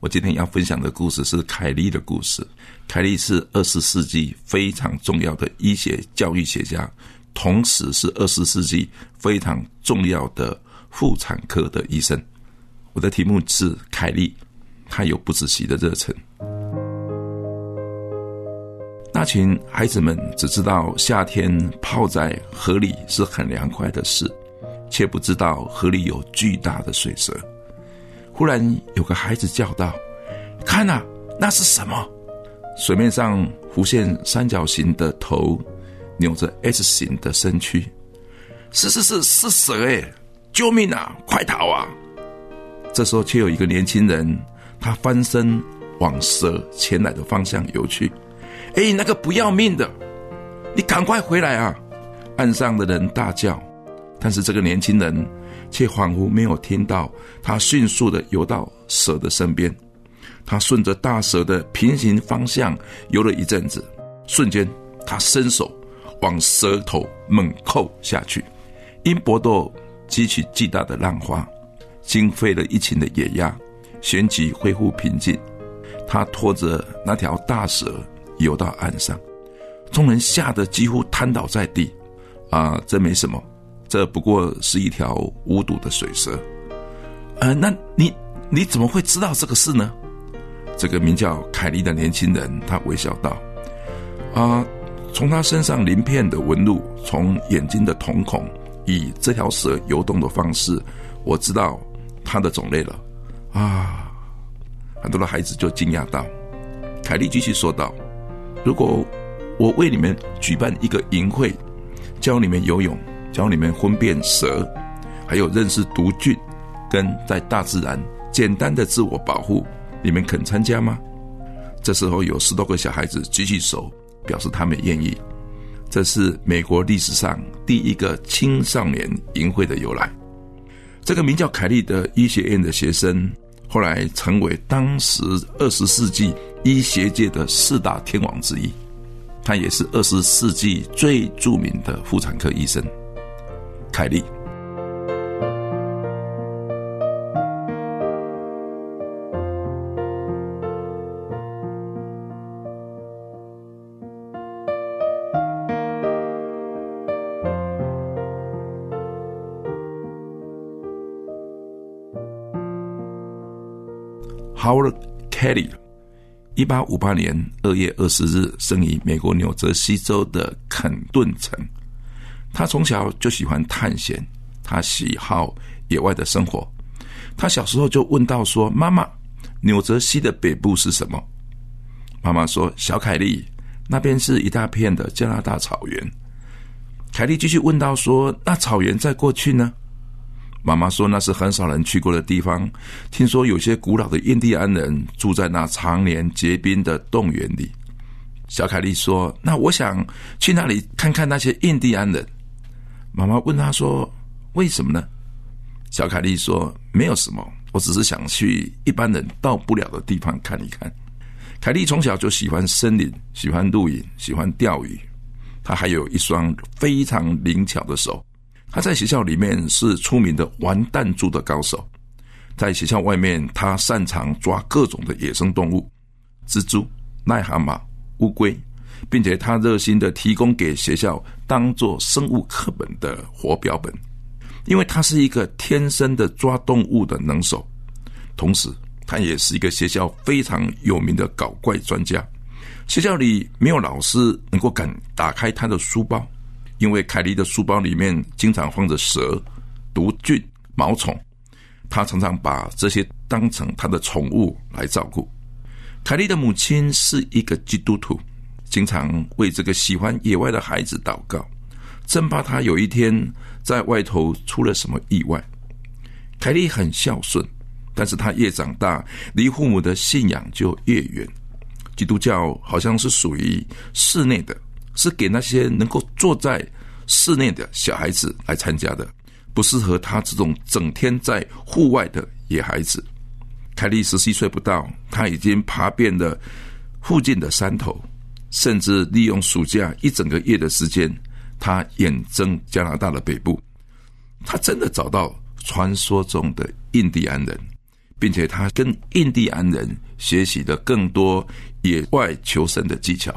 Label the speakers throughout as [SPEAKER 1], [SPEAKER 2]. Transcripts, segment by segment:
[SPEAKER 1] 我今天要分享的故事是凯利的故事。凯利是二十世纪非常重要的医学教育学家，同时是二十世纪非常重要的妇产科的医生。我的题目是凯利，他有不仔细的热忱。那群孩子们只知道夏天泡在河里是很凉快的事，却不知道河里有巨大的水蛇。忽然有个孩子叫道：“看呐，那是什么？”水面上浮现三角形的头，扭着 S 型的身躯。是是是是蛇哎！救命啊！快逃啊！这时候却有一个年轻人，他翻身往蛇前来的方向游去。哎，那个不要命的，你赶快回来啊！岸上的人大叫，但是这个年轻人。却仿佛没有听到，他迅速的游到蛇的身边，他顺着大蛇的平行方向游了一阵子，瞬间他伸手往蛇头猛扣下去，因搏斗激起巨大的浪花，惊飞了一群的野鸭，旋即恢复平静。他拖着那条大蛇游到岸上，众人吓得几乎瘫倒在地。啊，这没什么。这不过是一条无毒的水蛇，呃，那你你怎么会知道这个事呢？这个名叫凯利的年轻人，他微笑道：“啊，从他身上鳞片的纹路，从眼睛的瞳孔，以这条蛇游动的方式，我知道它的种类了。”啊，很多的孩子就惊讶道：“凯利继续说道，如果我为你们举办一个营会，教你们游泳。”教你们分辨蛇，还有认识毒菌，跟在大自然简单的自我保护，你们肯参加吗？这时候有十多个小孩子举起手，表示他们愿意。这是美国历史上第一个青少年营会的由来。这个名叫凯利的医学院的学生，后来成为当时二十世纪医学界的四大天王之一。他也是二十世纪最著名的妇产科医生。凯利。Howard Kelly，一八五八年二月二十日生于美国纽泽西州的肯顿城。他从小就喜欢探险，他喜好野外的生活。他小时候就问到说：“妈妈，纽泽西的北部是什么？”妈妈说：“小凯利，那边是一大片的加拿大草原。”凯利继续问到说：“那草原在过去呢？”妈妈说：“那是很少人去过的地方。听说有些古老的印第安人住在那常年结冰的洞园里。”小凯利说：“那我想去那里看看那些印第安人。”妈妈问他说：“为什么呢？”小凯莉说：“没有什么，我只是想去一般人到不了的地方看一看。”凯莉从小就喜欢森林，喜欢露营，喜欢钓鱼。他还有一双非常灵巧的手。他在学校里面是出名的玩弹珠的高手。在学校外面，他擅长抓各种的野生动物，蜘蛛、癞蛤蟆、乌龟。并且他热心的提供给学校当做生物课本的活标本，因为他是一个天生的抓动物的能手，同时他也是一个学校非常有名的搞怪专家。学校里没有老师能够敢打开他的书包，因为凯莉的书包里面经常放着蛇、毒菌、毛虫，他常常把这些当成他的宠物来照顾。凯莉的母亲是一个基督徒。经常为这个喜欢野外的孩子祷告，真怕他有一天在外头出了什么意外。凯莉很孝顺，但是他越长大，离父母的信仰就越远。基督教好像是属于室内的，是给那些能够坐在室内的小孩子来参加的，不适合他这种整天在户外的野孩子。凯莉十七岁不到，他已经爬遍了附近的山头，甚至利用暑假一整个月的时间，他远征加拿大的北部。他真的找到传说中的印第安人。并且他跟印第安人学习的更多野外求生的技巧。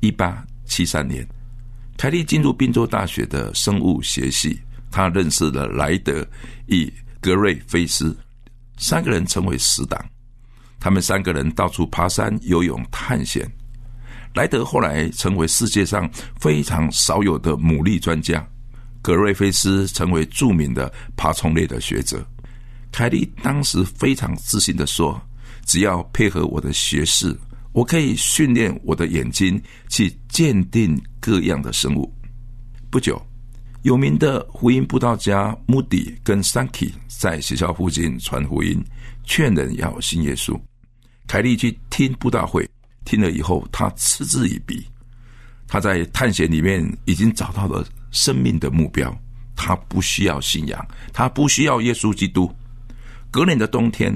[SPEAKER 1] 一八七三年，凯利进入宾州大学的生物学系，他认识了莱德与格瑞菲斯，三个人成为死党。他们三个人到处爬山、游泳、探险。莱德后来成为世界上非常少有的牡蛎专家，格瑞菲斯成为著名的爬虫类的学者。凯莉当时非常自信的说：“只要配合我的学识，我可以训练我的眼睛去鉴定各样的生物。”不久，有名的福音布道家穆迪跟山奇在学校附近传福音，劝人要信耶稣。凯莉去听布道会，听了以后，他嗤之以鼻。他在探险里面已经找到了生命的目标，他不需要信仰，他不需要耶稣基督。隔年的冬天，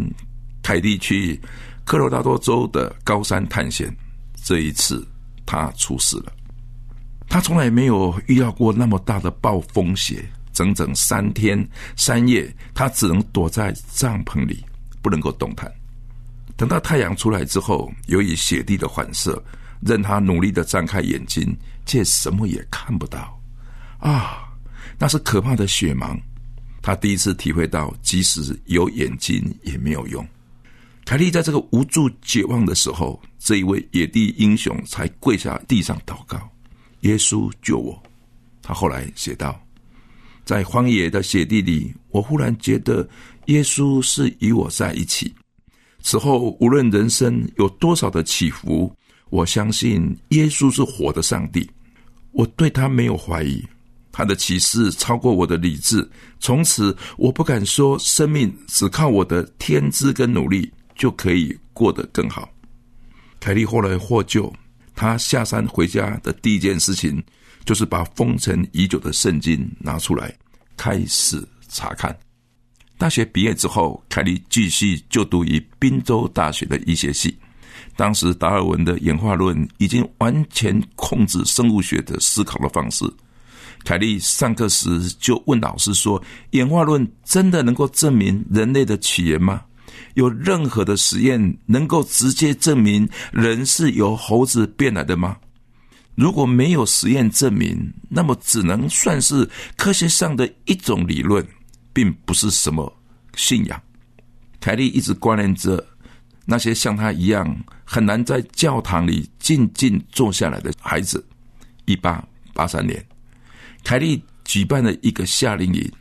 [SPEAKER 1] 凯蒂去科罗拉多州的高山探险。这一次，他出事了。他从来没有遇到过那么大的暴风雪，整整三天三夜，他只能躲在帐篷里，不能够动弹。等到太阳出来之后，由于雪地的反射，任他努力的张开眼睛，却什么也看不到。啊，那是可怕的雪盲。他第一次体会到，即使有眼睛也没有用。凯莉在这个无助绝望的时候，这一位野地英雄才跪下地上祷告：“耶稣救我！”他后来写道：“在荒野的雪地里，我忽然觉得耶稣是与我在一起。此后，无论人生有多少的起伏，我相信耶稣是活的上帝。我对他没有怀疑。”他的启示超过我的理智，从此我不敢说生命只靠我的天资跟努力就可以过得更好。凯莉后来获救，他下山回家的第一件事情就是把封尘已久的圣经拿出来开始查看。大学毕业之后，凯利继续就读于宾州大学的医学系。当时达尔文的演化论已经完全控制生物学的思考的方式。凯利上课时就问老师说：“演化论真的能够证明人类的起源吗？有任何的实验能够直接证明人是由猴子变来的吗？如果没有实验证明，那么只能算是科学上的一种理论，并不是什么信仰。”凯利一直关联着那些像他一样很难在教堂里静静坐下来的孩子。一八八三年。凯利举办了一个夏令营，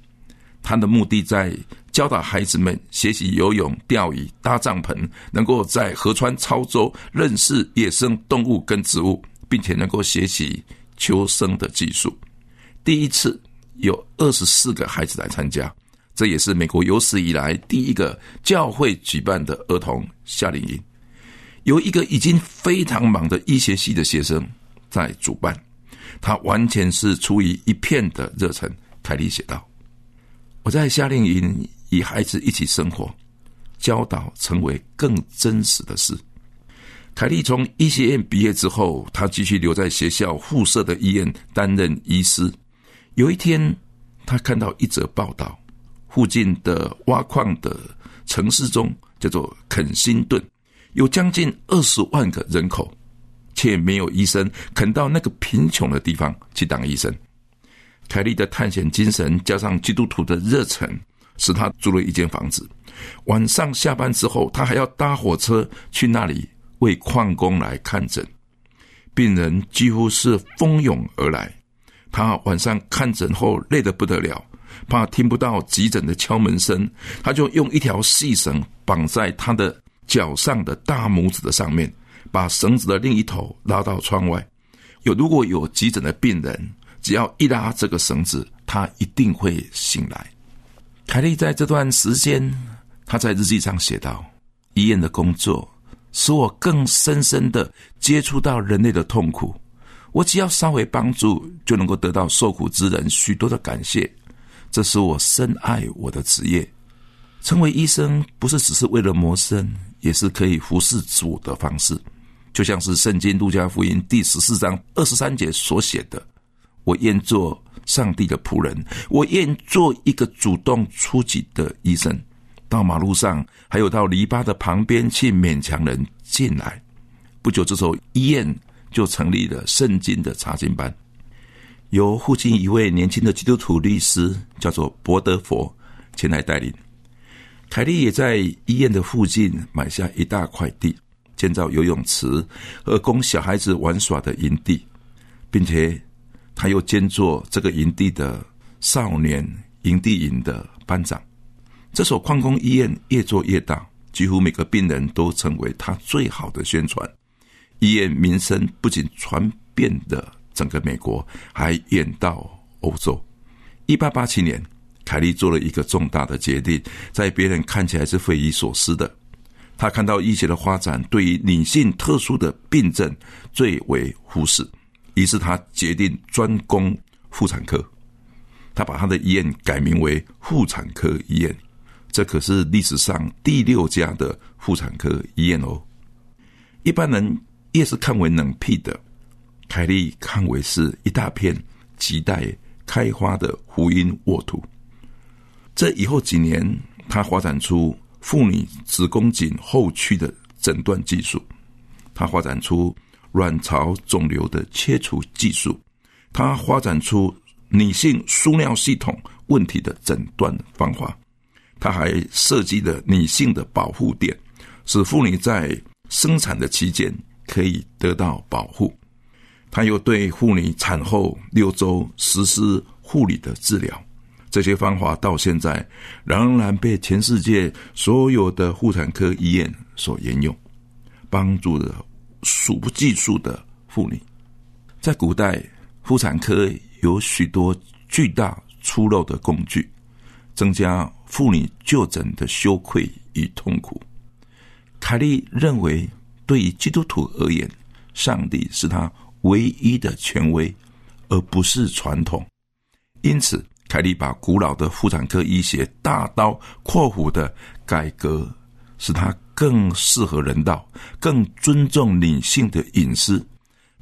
[SPEAKER 1] 他的目的在教导孩子们学习游泳、钓鱼、搭帐篷，能够在河川操舟，认识野生动物跟植物，并且能够学习求生的技术。第一次有二十四个孩子来参加，这也是美国有史以来第一个教会举办的儿童夏令营。由一个已经非常忙的医学系的学生在主办。他完全是出于一片的热忱。凯莉写道：“我在夏令营与孩子一起生活，教导成为更真实的事。”凯莉从医学院毕业之后，他继续留在学校附设的医院担任医师。有一天，他看到一则报道：附近的挖矿的城市中，叫做肯辛顿，有将近二十万个人口。却没有医生肯到那个贫穷的地方去当医生。凯利的探险精神加上基督徒的热忱，使他租了一间房子。晚上下班之后，他还要搭火车去那里为矿工来看诊。病人几乎是蜂拥而来。他晚上看诊后累得不得了，怕听不到急诊的敲门声，他就用一条细绳绑在他的脚上的大拇指的上面。把绳子的另一头拉到窗外，有如果有急诊的病人，只要一拉这个绳子，他一定会醒来。凯莉在这段时间，他在日记上写道：“医院的工作使我更深深的接触到人类的痛苦。我只要稍微帮助，就能够得到受苦之人许多的感谢。这是我深爱我的职业。成为医生不是只是为了谋生，也是可以服侍主的方式。就像是圣经路加福音第十四章二十三节所写的：‘我愿做上帝的仆人，我愿做一个主动出击的医生。’”到马路上，还有到篱笆的旁边去勉强人进来。不久之后，医院就成立了圣经的查经班，由附近一位年轻的基督徒律师，叫做伯德佛前来带领。凯利也在医院的附近买下一大块地，建造游泳池和供小孩子玩耍的营地，并且他又兼做这个营地的少年营地营的班长。这所矿工医院越做越大，几乎每个病人都成为他最好的宣传。医院名声不仅传遍了整个美国，还远到欧洲。一八八七年，凯利做了一个重大的决定，在别人看起来是匪夷所思的。他看到医学的发展对于女性特殊的病症最为忽视，于是他决定专攻妇产科。他把他的医院改名为妇产科医院。这可是历史上第六家的妇产科医院哦。一般人也是看为冷僻的，凯利看为是一大片亟待开花的福音沃土。这以后几年，他发展出妇女子宫颈后区的诊断技术，他发展出卵巢肿瘤的切除技术，他发展出女性输尿系统问题的诊断方法。他还设计了女性的保护垫，使妇女在生产的期间可以得到保护。他又对妇女产后六周实施护理的治疗，这些方法到现在仍然被全世界所有的妇产科医院所沿用，帮助了数不计数的妇女。在古代，妇产科有许多巨大粗陋的工具，增加。妇女就诊的羞愧与痛苦，凯利认为，对于基督徒而言，上帝是他唯一的权威，而不是传统。因此，凯利把古老的妇产科医学大刀阔斧的改革，使它更适合人道，更尊重女性的隐私，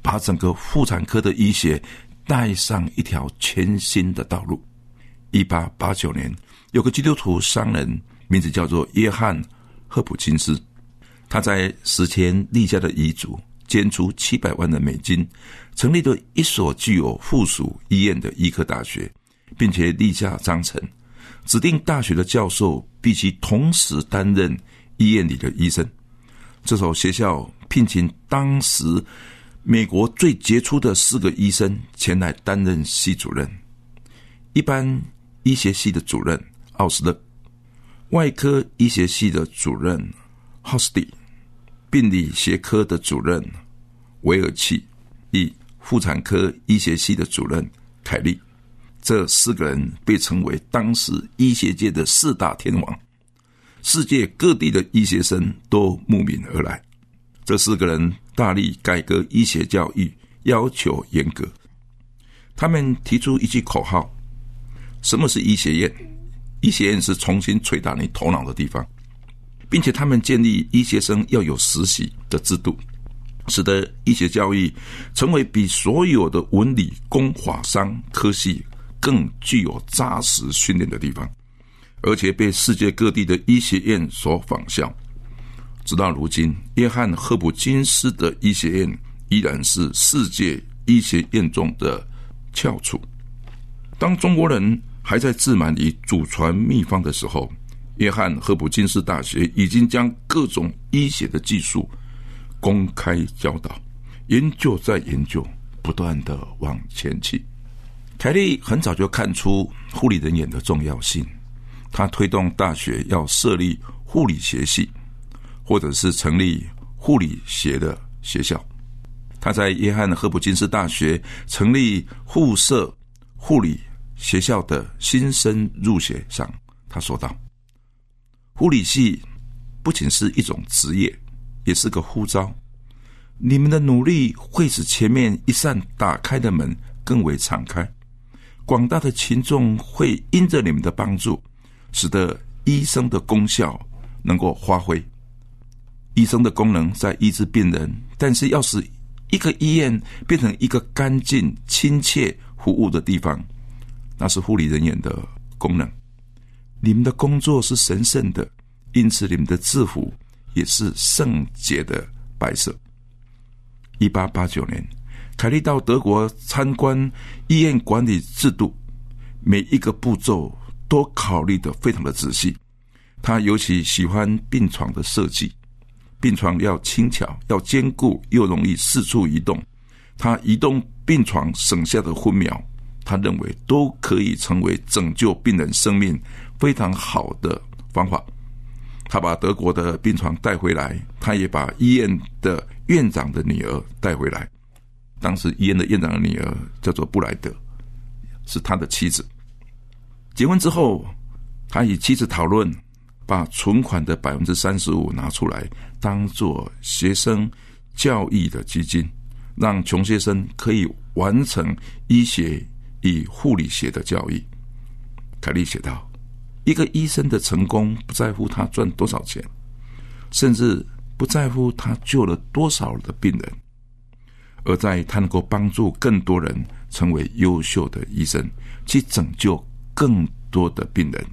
[SPEAKER 1] 把整个妇产科的医学带上一条全新的道路。一八八九年。有个基督徒商人，名字叫做约翰·赫普金斯。他在死前立下的遗嘱，捐出七百万的美金，成立了一所具有附属医院的医科大学，并且立下章程，指定大学的教授必须同时担任医院里的医生。这所学校聘请当时美国最杰出的四个医生前来担任系主任，一般医学系的主任。奥斯勒，外科医学系的主任霍斯蒂，病理学科的主任韦尔奇，以妇产科医学系的主任凯利，这四个人被称为当时医学界的四大天王，世界各地的医学生都慕名而来。这四个人大力改革医学教育，要求严格。他们提出一句口号：“什么是医学院？”医学院是重新捶打你头脑的地方，并且他们建立医学生要有实习的制度，使得医学教育成为比所有的文理工法商科系更具有扎实训练的地方，而且被世界各地的医学院所仿效。直到如今，约翰赫普金斯的医学院依然是世界医学院中的翘楚。当中国人。还在自满于祖传秘方的时候，约翰赫普金斯大学已经将各种医学的技术公开教导，研究在研究，不断的往前去。凯利很早就看出护理人员的重要性，他推动大学要设立护理学系，或者是成立护理学的学校。他在约翰赫普金斯大学成立护社护理。学校的新生入学上，他说道：“护理系不仅是一种职业，也是个呼召。你们的努力会使前面一扇打开的门更为敞开，广大的群众会因着你们的帮助，使得医生的功效能够发挥。医生的功能在医治病人，但是要使一个医院变成一个干净、亲切服务的地方，那是护理人员的功能。你们的工作是神圣的，因此你们的制服也是圣洁的白色。一八八九年，凯利到德国参观医院管理制度，每一个步骤都考虑的非常的仔细。他尤其喜欢病床的设计，病床要轻巧、要坚固，又容易四处移动。他移动病床省下的分秒，他认为都可以成为拯救病人生命非常好的方法。他把德国的病床带回来，他也把医院的院长的女儿带回来。当时医院的院长的女儿叫做布莱德，是他的妻子。结婚之后，他与妻子讨论，把存款的百分之三十五拿出来，当做学生教育的基金，让穷学生可以完成医学与护理学的教育。凯利写道。一个医生的成功不在乎他赚多少钱，甚至不在乎他救了多少的病人，而在他能够帮助更多人成为优秀的医生，去拯救更多的病人。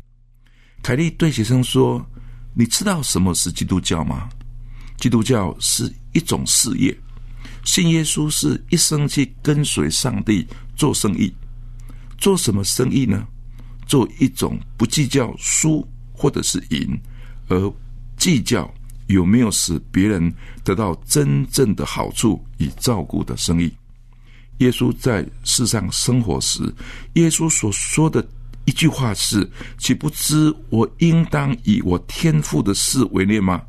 [SPEAKER 1] 凯利对学生说：“你知道什么是基督教吗？基督教是一种事业，信耶稣是一生去跟随上帝做生意。做什么生意呢？”做一种不计较输或者是赢，而计较有没有使别人得到真正的好处与照顾的生意。耶稣在世上生活时，耶稣所说的一句话是：“岂不知我应当以我天赋的事为念吗？”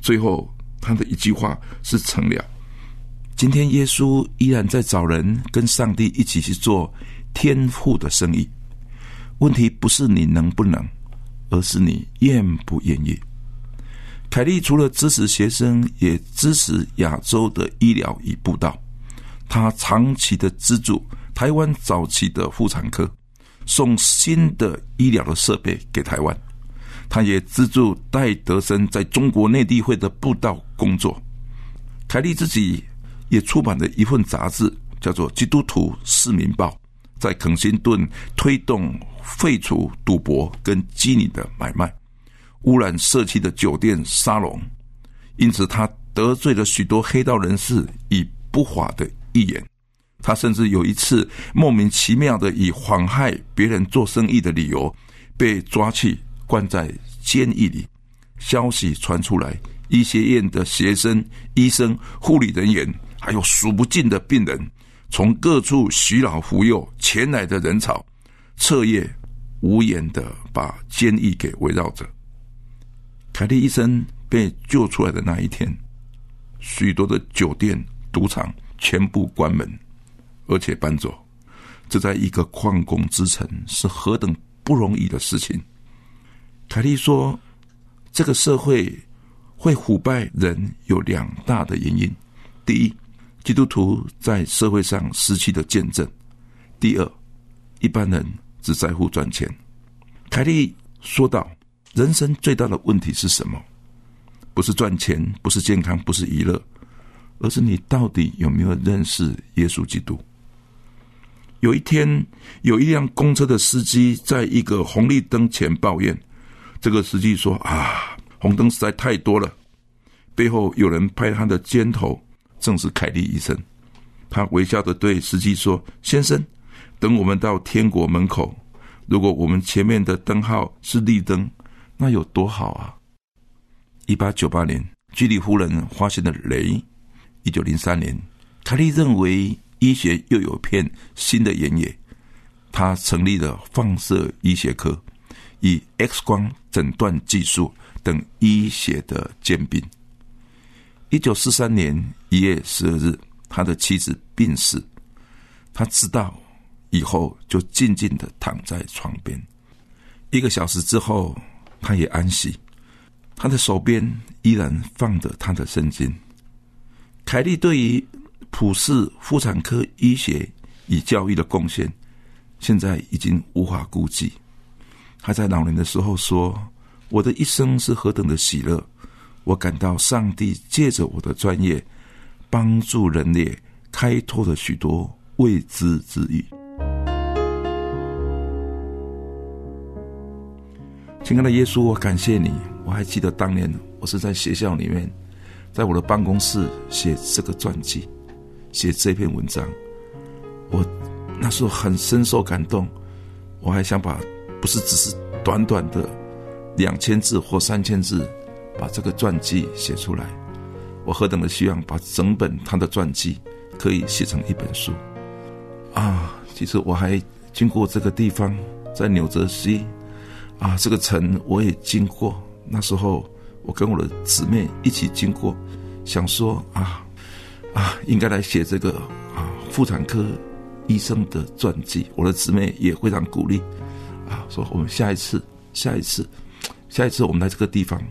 [SPEAKER 1] 最后，他的一句话是成了。今天，耶稣依然在找人跟上帝一起去做天赋的生意。问题不是你能不能，而是你愿不愿意。凯利除了支持学生，也支持亚洲的医疗与布道。他长期的资助台湾早期的妇产科，送新的医疗的设备给台湾。他也资助戴德生在中国内地会的布道工作。凯利自己也出版了一份杂志，叫做《基督徒市民报》。在肯辛顿推动废除赌博跟妓女的买卖，污染社区的酒店沙龙，因此他得罪了许多黑道人士以不法的预言。他甚至有一次莫名其妙的以妨害别人做生意的理由被抓去关在监狱里。消息传出来，医学院的学生、医生、护理人员，还有数不尽的病人。从各处徐老扶幼前来的人潮，彻夜无言的把监狱给围绕着。凯利医生被救出来的那一天，许多的酒店、赌场全部关门，而且搬走。这在一个矿工之城是何等不容易的事情。凯利说：“这个社会会腐败人有两大的原因，第一。”基督徒在社会上失去的见证。第二，一般人只在乎赚钱。凯利说道：“人生最大的问题是什么？不是赚钱，不是健康，不是娱乐，而是你到底有没有认识耶稣基督？”有一天，有一辆公车的司机在一个红绿灯前抱怨。这个司机说：“啊，红灯实在太多了。”背后有人拍他的肩头。正是凯利医生，他微笑的对司机说：“先生，等我们到天国门口，如果我们前面的灯号是绿灯，那有多好啊！”一八九八年，居里夫人发现了镭。一九零三年，凯利认为医学又有片新的原野，他成立了放射医学科，以 X 光诊断技术等医学的兼并。一九四三年一月十二日，他的妻子病逝。他知道以后，就静静的躺在床边。一个小时之后，他也安息。他的手边依然放着他的圣经。凯利对于普世妇产科医学与教育的贡献，现在已经无法估计。他在老年的时候说：“我的一生是何等的喜乐！我感到上帝借着我的专业，帮助人类开拓了许多未知之域。”亲爱的耶稣，我感谢你。我还记得当年我是在学校里面，在我的办公室写这个传记，写这篇文章。我那时候很深受感动，我还想把不是只是短短的两千字或三千字，把这个传记写出来。我何等的希望把整本他的传记可以写成一本书啊！其实我还经过这个地方，在纽泽西。啊，这个城我也经过。那时候我跟我的姊妹一起经过，想说啊啊，应该来写这个啊妇产科医生的传记。我的姊妹也非常鼓励啊，说我们下一次、下一次、下一次我们来这个地方，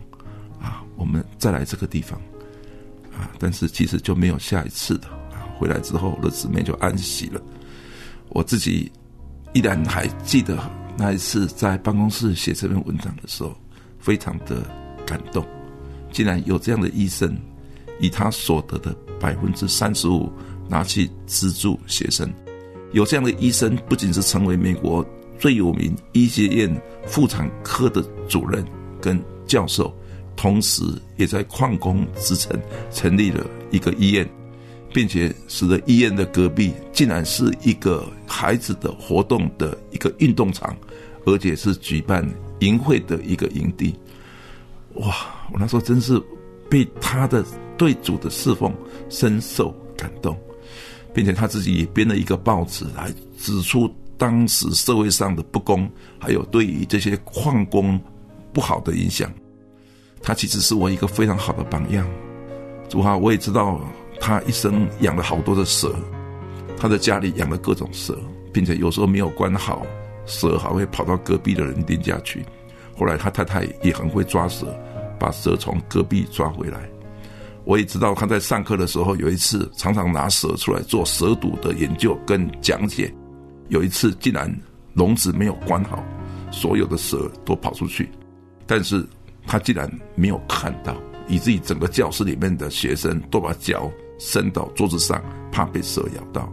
[SPEAKER 1] 我们再来这个地方啊。但是其实就没有下一次的啊。回来之后，我的姊妹就安息了。我自己依然还记得。那一次在办公室写这篇文章的时候，非常的感动。竟然有这样的医生，以他所得的百分之三十五拿去资助学生。有这样的医生，不仅是成为美国最有名医学院妇产科的主任跟教授，同时也在矿工之城成立了一个医院。并且使得医院的隔壁竟然是一个孩子的活动的一个运动场，而且是举办营会的一个营地。哇！我那时候真是被他的对主的侍奉深受感动，并且他自己也编了一个报纸来指出当时社会上的不公，还有对于这些矿工不好的影响。他其实是我一个非常好的榜样。主啊，我也知道。他一生养了好多的蛇，他的家里养了各种蛇，并且有时候没有关好，蛇还会跑到隔壁的人店家去。后来他太太也很会抓蛇，把蛇从隔壁抓回来。我也知道他在上课的时候，有一次常常拿蛇出来做蛇毒的研究跟讲解。有一次竟然笼子没有关好，所有的蛇都跑出去，但是他竟然没有看到，以至于整个教室里面的学生都把脚。伸到桌子上，怕被蛇咬到。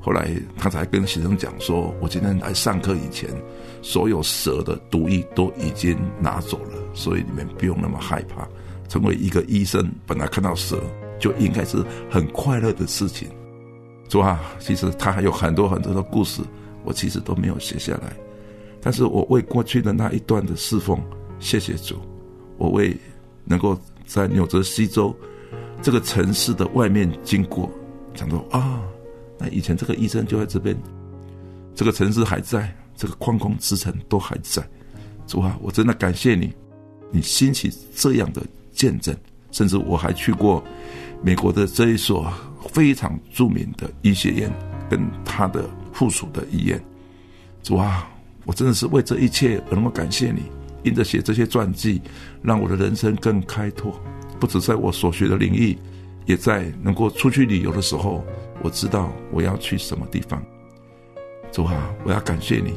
[SPEAKER 1] 后来他才跟学生讲说：“我今天来上课以前，所有蛇的毒液都已经拿走了，所以你们不用那么害怕。成为一个医生，本来看到蛇就应该是很快乐的事情。”主啊，其实他还有很多很多的故事，我其实都没有写下来。但是我为过去的那一段的侍奉，谢谢主。我为能够在纽泽西州。这个城市的外面经过，讲到啊，那以前这个医生就在这边，这个城市还在，这个矿工之城都还在。主啊，我真的感谢你，你兴起这样的见证，甚至我还去过美国的这一所非常著名的医学院，跟他的附属的医院。主啊，我真的是为这一切而那么感谢你，因着写这些传记，让我的人生更开拓。不止在我所学的领域，也在能够出去旅游的时候，我知道我要去什么地方。主啊，我要感谢你，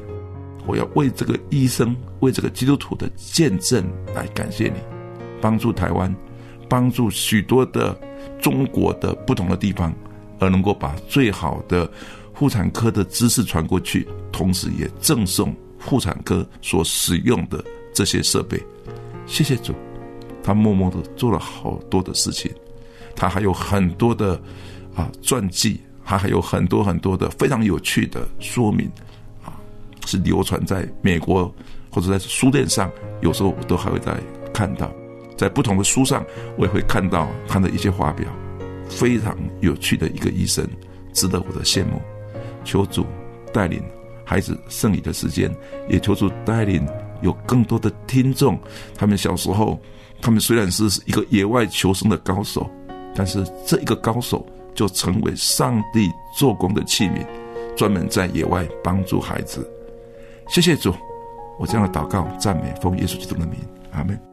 [SPEAKER 1] 我要为这个医生、为这个基督徒的见证来感谢你，帮助台湾，帮助许多的中国的不同的地方，而能够把最好的妇产科的知识传过去，同时也赠送妇产科所使用的这些设备。谢谢主。他默默的做了好多的事情，他还有很多的啊传记，他还有很多很多的非常有趣的说明啊，是流传在美国或者在书店上，有时候我都还会在看到，在不同的书上我也会看到他的一些发表，非常有趣的一个医生，值得我的羡慕。求主带领孩子胜利的时间，也求主带领有更多的听众，他们小时候。他们虽然是一个野外求生的高手，但是这一个高手就成为上帝做工的器皿，专门在野外帮助孩子。谢谢主，我这样的祷告赞美奉耶稣基督的名，阿门。